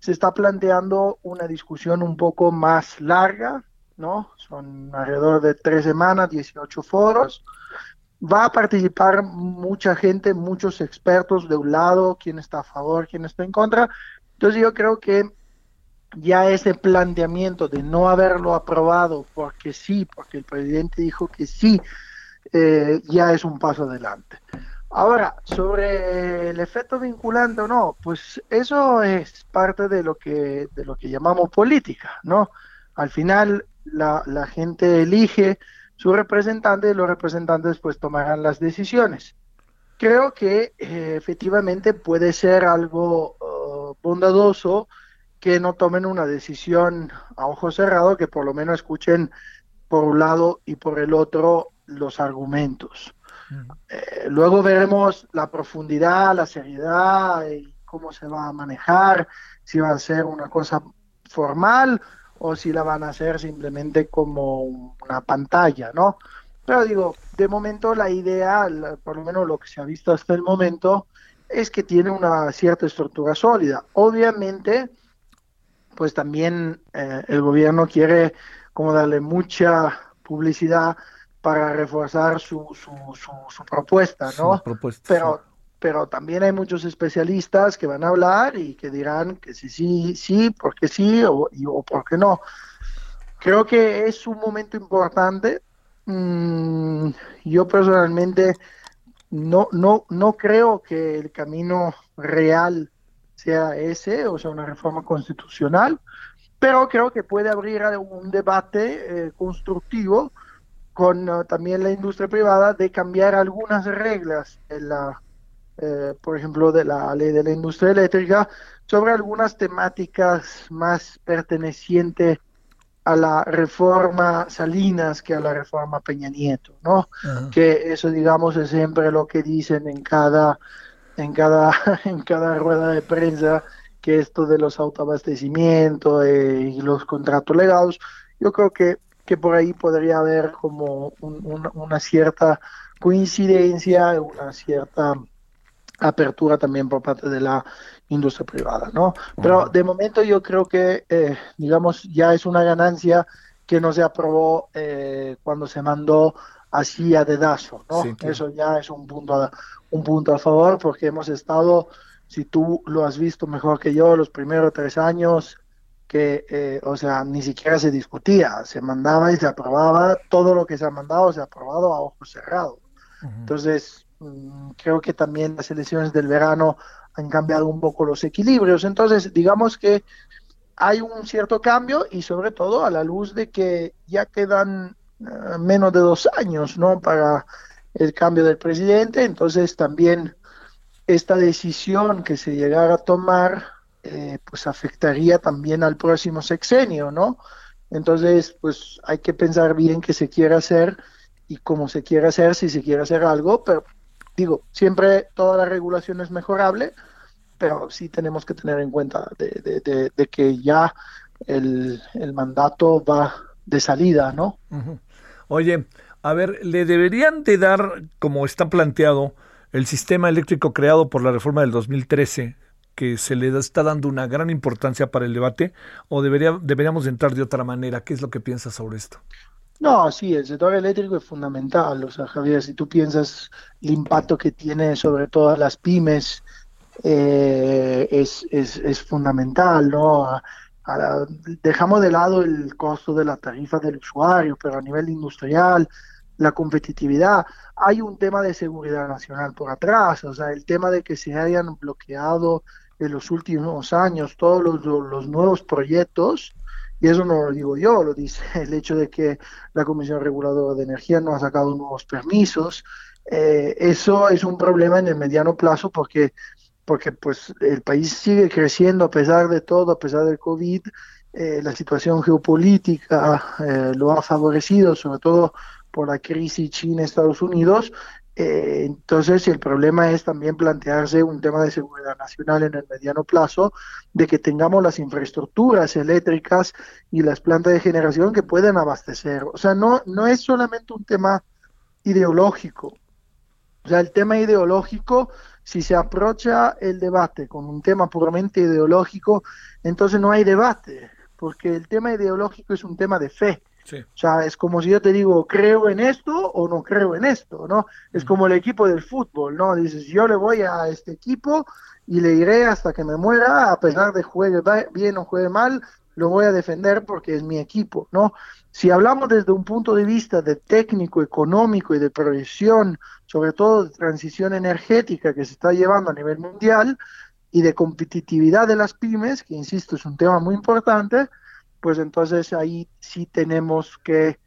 Speaker 10: se está planteando una discusión un poco más larga, ¿no? Son alrededor de tres semanas, 18 foros va a participar mucha gente, muchos expertos de un lado, quién está a favor, quién está en contra. Entonces yo creo que ya ese planteamiento de no haberlo aprobado porque sí, porque el presidente dijo que sí, eh, ya es un paso adelante. Ahora, sobre el efecto vinculante o no, pues eso es parte de lo que, de lo que llamamos política, ¿no? Al final la, la gente elige su representante y los representantes pues tomarán las decisiones. Creo que eh, efectivamente puede ser algo uh, bondadoso que no tomen una decisión a ojo cerrado, que por lo menos escuchen por un lado y por el otro los argumentos. Eh, luego veremos la profundidad, la seriedad y cómo se va a manejar, si va a ser una cosa formal o si la van a hacer simplemente como una pantalla, ¿no? Pero digo, de momento la idea, por lo menos lo que se ha visto hasta el momento, es que tiene una cierta estructura sólida. Obviamente, pues también eh, el gobierno quiere como darle mucha publicidad para reforzar su, su, su, propuesta, ¿no? Pero pero también hay muchos especialistas que van a hablar y que dirán que sí, sí, sí, porque sí o, o por qué no. Creo que es un momento importante. Mm, yo personalmente no, no, no creo que el camino real sea ese, o sea, una reforma constitucional, pero creo que puede abrir un debate eh, constructivo con uh, también la industria privada de cambiar algunas reglas en la eh, por ejemplo, de la ley de la industria eléctrica, sobre algunas temáticas más pertenecientes a la reforma Salinas que a la reforma Peña Nieto, ¿no? Que eso, digamos, es siempre lo que dicen en cada, en cada, en cada rueda de prensa, que esto de los autoabastecimientos eh, y los contratos legados, yo creo que, que por ahí podría haber como una cierta coincidencia, una cierta apertura también por parte de la industria privada, ¿no? Pero de momento yo creo que, eh, digamos, ya es una ganancia que no se aprobó eh, cuando se mandó así a dedazo, ¿no? Eso ya es un punto, a, un punto a favor porque hemos estado, si tú lo has visto mejor que yo, los primeros tres años que, eh, o sea, ni siquiera se discutía, se mandaba y se aprobaba, todo lo que se ha mandado se ha aprobado a ojos cerrados. Entonces, Mm, creo que también las elecciones del verano han cambiado un poco los equilibrios. Entonces, digamos que hay un cierto cambio y sobre todo a la luz de que ya quedan eh, menos de dos años, ¿no? Para el cambio del presidente. Entonces, también esta decisión que se llegara a tomar, eh, pues afectaría también al próximo sexenio, ¿no? Entonces, pues hay que pensar bien qué se quiere hacer y cómo se quiere hacer, si se quiere hacer algo, pero digo, siempre toda la regulación es mejorable, pero sí tenemos que tener en cuenta de, que ya el, mandato va de salida, ¿no?
Speaker 1: Oye, a ver, ¿le deberían de dar, como está planteado, el sistema eléctrico creado por la reforma del 2013, que se le está dando una gran importancia para el debate, o debería, deberíamos entrar de otra manera? ¿Qué es lo que piensas sobre esto?
Speaker 10: No, sí, el sector eléctrico es fundamental. O sea, Javier, si tú piensas el impacto que tiene sobre todas las pymes, eh, es, es, es, fundamental, ¿no? dejamos de lado el costo de la tarifa del usuario, pero a nivel industrial, la competitividad, hay un tema de seguridad nacional por atrás, o sea, el tema de que se hayan bloqueado en los últimos años todos los, los nuevos proyectos, y eso no lo digo yo, lo dice el hecho de que la Comisión Reguladora de Energía no ha sacado nuevos permisos. Eh, eso es un problema en el mediano plazo porque, porque pues, el país sigue creciendo a pesar de todo, a pesar del COVID. Eh, la situación geopolítica eh, lo ha favorecido, sobre todo por la crisis China-Estados Unidos, eh, entonces, el problema es también plantearse un tema de seguridad nacional en el mediano plazo, de que tengamos las infraestructuras eléctricas y las plantas de generación que puedan abastecer. O sea, no, no es solamente un tema ideológico. O sea, el tema ideológico, si se aprocha el debate con un tema puramente ideológico, entonces no hay debate, porque el tema ideológico es un tema de fe. O sea, es como si yo te digo, creo en esto o no creo en esto, ¿no? Es como el equipo del fútbol, ¿no? Dices, yo le voy a este equipo y le iré hasta que me muera, a pesar de juegue bien o juegue mal, lo voy a defender porque es mi equipo, ¿no? Si hablamos desde un punto de vista de técnico, económico y de proyección, sobre todo de transición energética que se está llevando a nivel mundial y de competitividad de las pymes, que insisto es un tema muy importante, pues entonces ahí sí tenemos que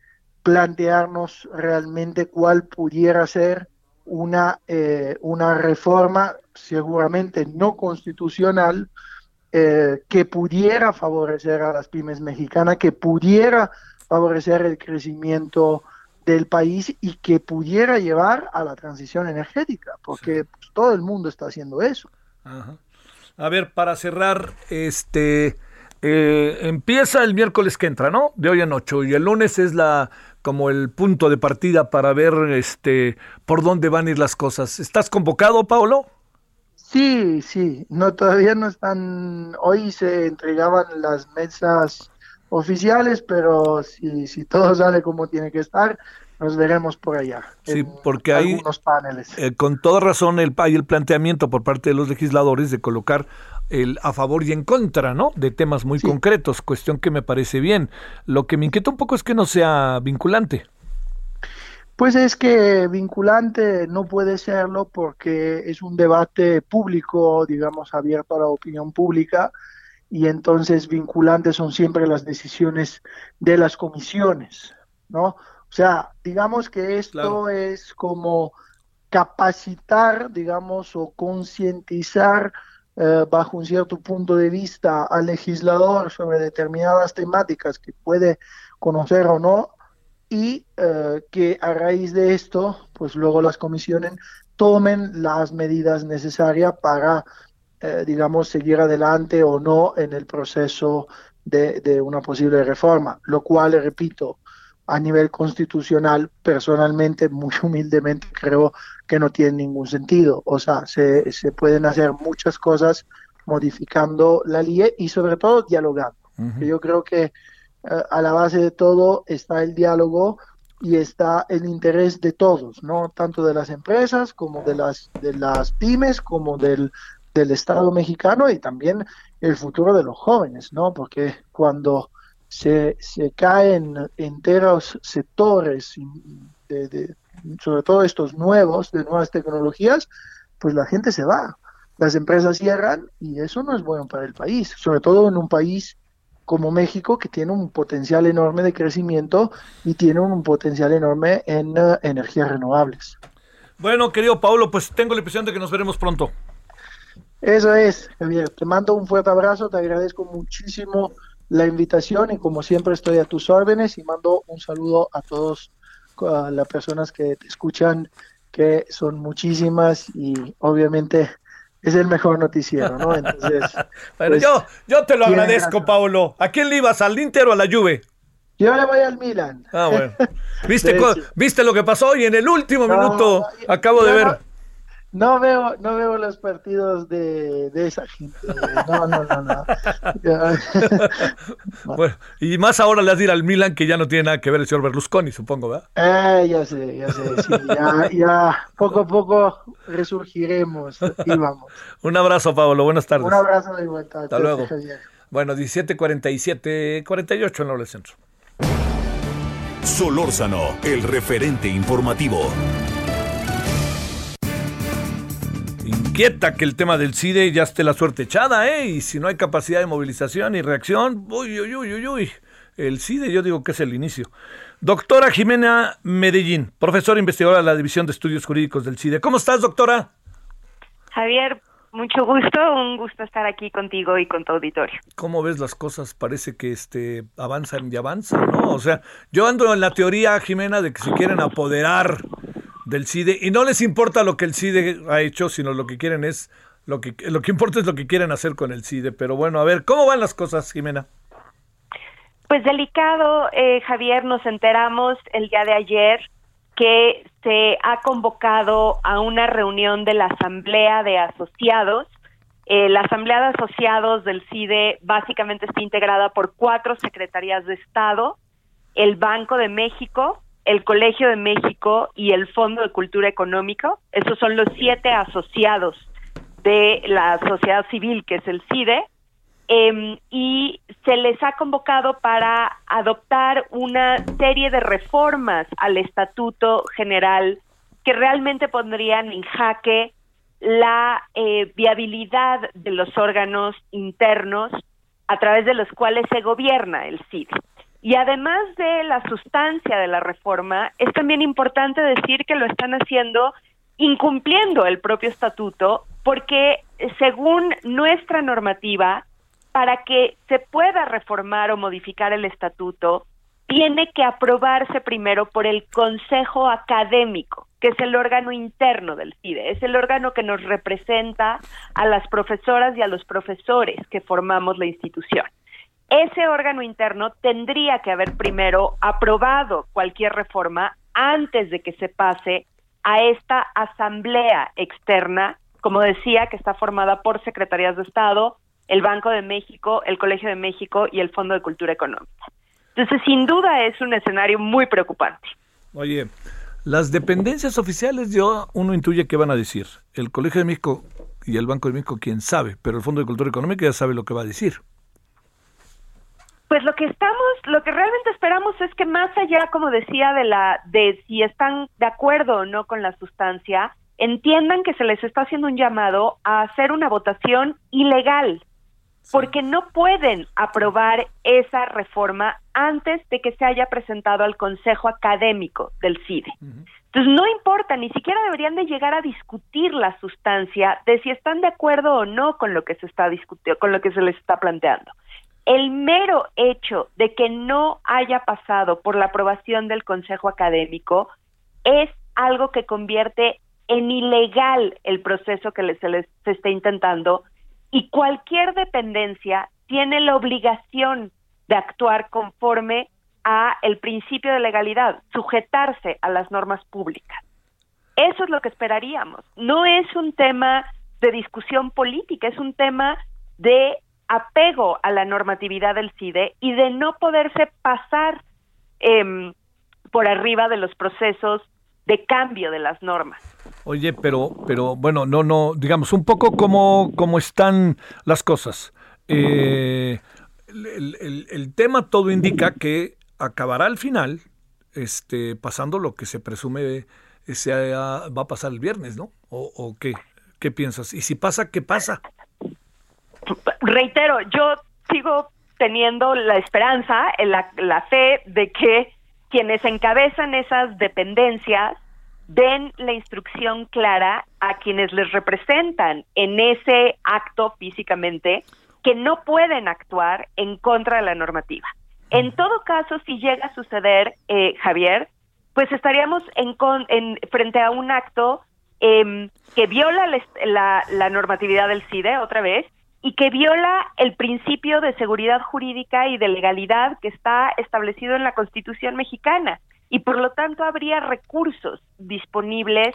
Speaker 10: plantearnos realmente cuál pudiera ser una, eh, una reforma seguramente no constitucional eh, que pudiera favorecer a las pymes mexicanas, que pudiera favorecer el crecimiento del país y que pudiera llevar a la transición energética, porque pues, todo el mundo está haciendo eso.
Speaker 1: A ver, para cerrar, este, eh, empieza el miércoles que entra, ¿no? De hoy en ocho. Y el lunes es la como el punto de partida para ver este por dónde van a ir las cosas. ¿Estás convocado, Paulo?
Speaker 10: Sí, sí. No, todavía no están. Hoy se entregaban las mesas oficiales, pero si, si todo sale como tiene que estar, nos veremos por allá.
Speaker 1: Sí, porque hay paneles. Eh, con toda razón el, hay el planteamiento por parte de los legisladores de colocar el a favor y en contra, ¿no? De temas muy concretos, cuestión que me parece bien. Lo que me inquieta un poco es que no sea vinculante.
Speaker 10: Pues es que vinculante no puede serlo porque es un debate público, digamos, abierto a la opinión pública y entonces vinculantes son siempre las decisiones de las comisiones, ¿no? O sea, digamos que esto es como capacitar, digamos, o concientizar eh, bajo un cierto punto de vista al legislador sobre determinadas temáticas que puede conocer o no y eh, que a raíz de esto, pues luego las comisiones tomen las medidas necesarias para, eh, digamos, seguir adelante o no en el proceso de, de una posible reforma, lo cual, repito, a nivel constitucional, personalmente, muy humildemente, creo que no tiene ningún sentido. O sea, se, se pueden hacer muchas cosas modificando la ley y sobre todo dialogando. Yo creo que eh, a la base de todo está el diálogo y está el interés de todos, no tanto de las empresas como de las de las pymes como del, del Estado mexicano y también el futuro de los jóvenes, ¿no? Porque cuando se, se caen enteros sectores, de, sobre todo estos nuevos, de nuevas tecnologías, pues la gente se va, las empresas cierran y eso no es bueno para el país, sobre todo en un país como México que tiene un potencial enorme de crecimiento y tiene un potencial enorme en uh, energías renovables.
Speaker 1: Bueno, querido Paulo, pues tengo la impresión de que nos veremos pronto.
Speaker 10: Eso es, Javier. Te mando un fuerte abrazo, te agradezco muchísimo la invitación y como siempre estoy a tus órdenes y mando un saludo a todos las personas que te escuchan que son muchísimas y obviamente es el mejor noticiero, ¿no? Entonces,
Speaker 1: bueno,
Speaker 10: pues,
Speaker 1: yo, yo te lo agradezco. Paulo. ¿A quién le ibas? ¿Al Inter o a la Juve?
Speaker 10: Yo le voy al Milan.
Speaker 1: Ah, bueno. ¿Viste. ¿Viste lo que pasó hoy en el último
Speaker 10: No,
Speaker 1: minuto? Acabo de ver.
Speaker 10: No- veo, no veo los partidos de, de esa gente. No, no, no, no.
Speaker 1: Bueno, y más ahora le has de ir al Milan, que ya no tiene nada que ver el señor Berlusconi, supongo, ¿verdad?
Speaker 10: Eh, ya sé, ya sé. sí, ya, ya poco a poco resurgiremos y vamos.
Speaker 1: Un abrazo, Pablo. Buenas tardes.
Speaker 10: Un abrazo de vuelta.
Speaker 1: Hasta luego.
Speaker 10: Javier.
Speaker 1: Bueno, 17:47, 48 en la hora del centro.
Speaker 5: Solórzano, el referente informativo.
Speaker 1: Inquieta que el tema del CIDE ya esté la suerte echada, ¿eh? Y si no hay capacidad de movilización y reacción, uy, uy, uy, uy, uy. El CIDE yo digo que es el inicio. Doctora Jimena Medellín, profesora investigadora de la División de Estudios Jurídicos del CIDE. ¿Cómo estás, doctora?
Speaker 11: Javier, mucho gusto, un gusto estar aquí contigo y con tu auditorio.
Speaker 1: ¿Cómo ves las cosas? Parece que este avanzan y avanzan, ¿no? O sea, yo ando en la teoría, Jimena, de que se quieren apoderar del CIDE y no les importa lo que el CIDE ha hecho, sino lo que quieren es lo que lo que importa es lo que quieren hacer con el CIDE. Pero bueno, a ver, ¿cómo van las cosas, Jimena?
Speaker 11: Pues delicado, eh, Javier, nos enteramos el día de ayer que se ha convocado a una reunión de la Asamblea de Asociados. Eh, la Asamblea de Asociados del CIDE básicamente está integrada por cuatro secretarías de Estado, el Banco de México, el Colegio de México y el Fondo de Cultura Económica. Esos son los siete asociados de la sociedad civil, que es el CIDE. Em, y se les ha convocado para adoptar una serie de reformas al Estatuto General que realmente pondrían en jaque la eh, viabilidad de los órganos internos a través de los cuales se gobierna el CIDE. Y además de la sustancia de la reforma, es también importante decir que lo están haciendo incumpliendo el propio estatuto, porque según nuestra normativa, para que se pueda reformar o modificar el estatuto, tiene que aprobarse primero por el Consejo Académico, que es el órgano interno del CIDE, es el órgano que nos representa a las profesoras y a los profesores que formamos la institución. Ese órgano interno tendría que haber primero aprobado cualquier reforma antes de que se pase a esta asamblea externa, como decía, que está formada por secretarías de Estado, el Banco de México, el Colegio de México y el Fondo de Cultura Económica. Entonces, sin duda es un escenario muy preocupante.
Speaker 1: Oye, las dependencias oficiales, yo uno intuye qué van a decir. El Colegio de México y el Banco de México, quién sabe, pero el Fondo de Cultura Económica ya sabe lo que va a decir.
Speaker 11: Pues lo que estamos, lo que realmente esperamos es que más allá, como decía, de la, de si están de acuerdo o no con la sustancia, entiendan que se les está haciendo un llamado a hacer una votación ilegal, porque no pueden aprobar esa reforma antes de que se haya presentado al Consejo Académico del CIDE. Entonces no importa, ni siquiera deberían de llegar a discutir la sustancia de si están de acuerdo o no con lo que se está discutiendo, con lo que se les está planteando. El mero hecho de que no haya pasado por la aprobación del Consejo Académico es algo que convierte en ilegal el proceso que se les está intentando y cualquier dependencia tiene la obligación de actuar conforme a el principio de legalidad, sujetarse a las normas públicas. Eso es lo que esperaríamos. No es un tema de discusión política, es un tema de apego a la normatividad del CIDE y de no poderse pasar eh, por arriba de los procesos de cambio de las normas.
Speaker 1: Oye, pero, pero bueno, no, no, digamos, un poco como, como están las cosas. Eh, el, el, tema todo indica que acabará al final este, pasando lo que se presume se va a pasar el viernes, ¿no? ¿O, o qué? ¿Qué piensas? Y si pasa, ¿qué pasa?
Speaker 11: Reitero, yo sigo teniendo la esperanza, la, la fe de que quienes encabezan esas dependencias den la instrucción clara a quienes les representan en ese acto físicamente que no pueden actuar en contra de la normativa. En todo caso, si llega a suceder, eh, Javier, pues estaríamos en, en frente a un acto em, que viola la, la normatividad del CIDE otra vez y que viola el principio de seguridad jurídica y de legalidad que está establecido en la Constitución mexicana y por lo tanto habría recursos disponibles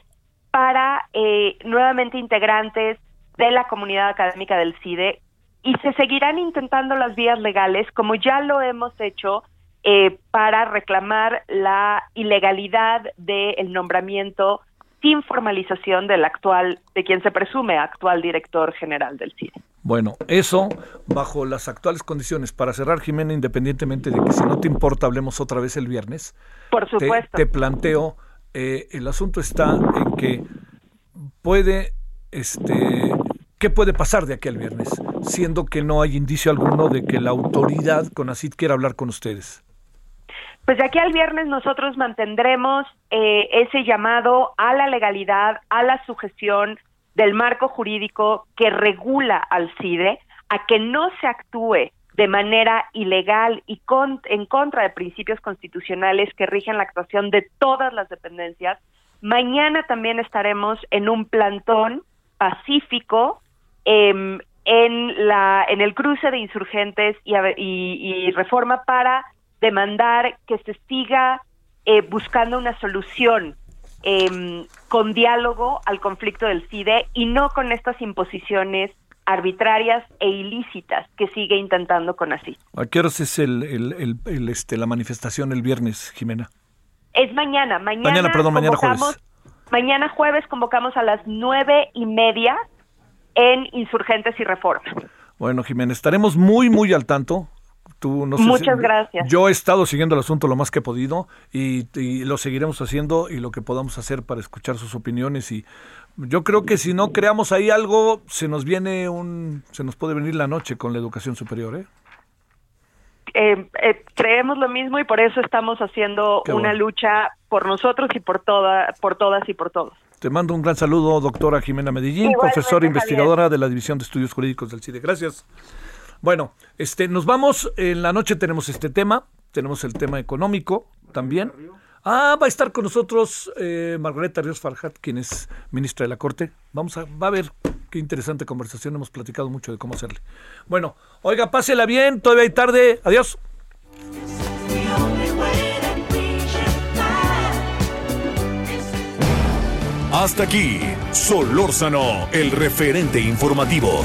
Speaker 11: para eh, nuevamente integrantes de la comunidad académica del CIDE y se seguirán intentando las vías legales como ya lo hemos hecho eh, para reclamar la ilegalidad del nombramiento sin formalización del actual, de quien se presume actual director general del CIDE.
Speaker 1: Bueno, eso bajo las actuales condiciones. Para cerrar, Jimena, independientemente de que si no te importa hablemos otra vez el viernes.
Speaker 11: Por supuesto.
Speaker 1: Te, planteo, eh, el asunto está en que puede, este, ¿qué puede pasar de aquí al viernes? Siendo que no hay indicio alguno de que la autoridad con ACID quiera hablar con ustedes.
Speaker 11: Pues de aquí al viernes nosotros mantendremos eh, ese llamado a la legalidad, a la sujeción del marco jurídico que regula al CIDE, a que no se actúe de manera ilegal y en contra de principios constitucionales que rigen la actuación de todas las dependencias. Mañana también estaremos en un plantón pacífico em, en, la, en el cruce de insurgentes y, y reforma para demandar que se siga eh, buscando una solución em, con diálogo al conflicto del CIDE y no con estas imposiciones arbitrarias e ilícitas que sigue intentando con así.
Speaker 1: ¿A qué horas es el, este, la manifestación el viernes, Jimena?
Speaker 11: Es mañana. Mañana,
Speaker 1: mañana perdón, mañana jueves.
Speaker 11: Mañana jueves convocamos a las nueve y media en Insurgentes y Reforma.
Speaker 1: Bueno, Jimena, estaremos muy, muy al tanto.
Speaker 11: Muchas gracias.
Speaker 1: Yo he estado siguiendo el asunto lo más que he podido y, lo seguiremos haciendo y lo que podamos hacer para escuchar sus opiniones y yo creo que si no creamos ahí algo se nos viene un se nos puede venir la noche con la educación superior, ¿eh?
Speaker 11: Eh, eh, creemos lo mismo y por eso estamos haciendo una lucha por nosotros y por toda, por todas y por todos.
Speaker 1: Te mando un gran saludo, doctora Jimena Medellín, profesora investigadora de la División de Estudios Jurídicos del CIDE. Gracias. Bueno, este, nos vamos. En la noche tenemos este tema. Tenemos el tema económico también. Ah, va a estar con nosotros eh, Margareta Ríos Farjat, quien es ministra de la Corte. Vamos a, va a ver qué interesante conversación. Hemos platicado mucho de cómo hacerle. Bueno, oiga, pásela bien. Todavía hay tarde. Adiós.
Speaker 5: Hasta aquí, Solórzano, el referente informativo.